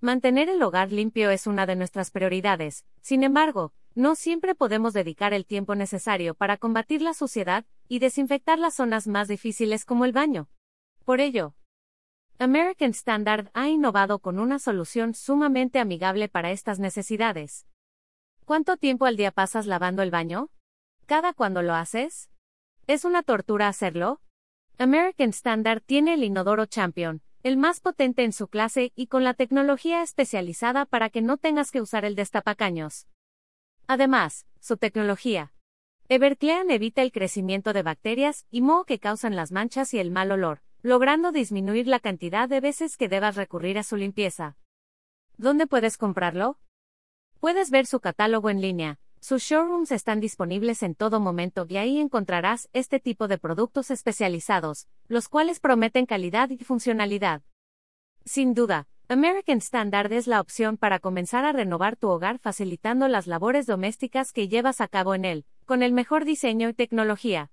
Mantener el hogar limpio es una de nuestras prioridades, sin embargo, no siempre podemos dedicar el tiempo necesario para combatir la suciedad y desinfectar las zonas más difíciles como el baño. Por ello, American Standard ha innovado con una solución sumamente amigable para estas necesidades. ¿Cuánto tiempo al día pasas lavando el baño? ¿Cada cuando lo haces? ¿Es una tortura hacerlo? American Standard tiene el inodoro Champion, el más potente en su clase y con la tecnología especializada para que no tengas que usar el destapacaños. Además, su tecnología. Everclean evita el crecimiento de bacterias y moho que causan las manchas y el mal olor, logrando disminuir la cantidad de veces que debas recurrir a su limpieza. ¿Dónde puedes comprarlo? Puedes ver su catálogo en línea. Sus showrooms están disponibles en todo momento y ahí encontrarás este tipo de productos especializados, los cuales prometen calidad y funcionalidad. Sin duda, American Standard es la opción para comenzar a renovar tu hogar facilitando las labores domésticas que llevas a cabo en él, con el mejor diseño y tecnología.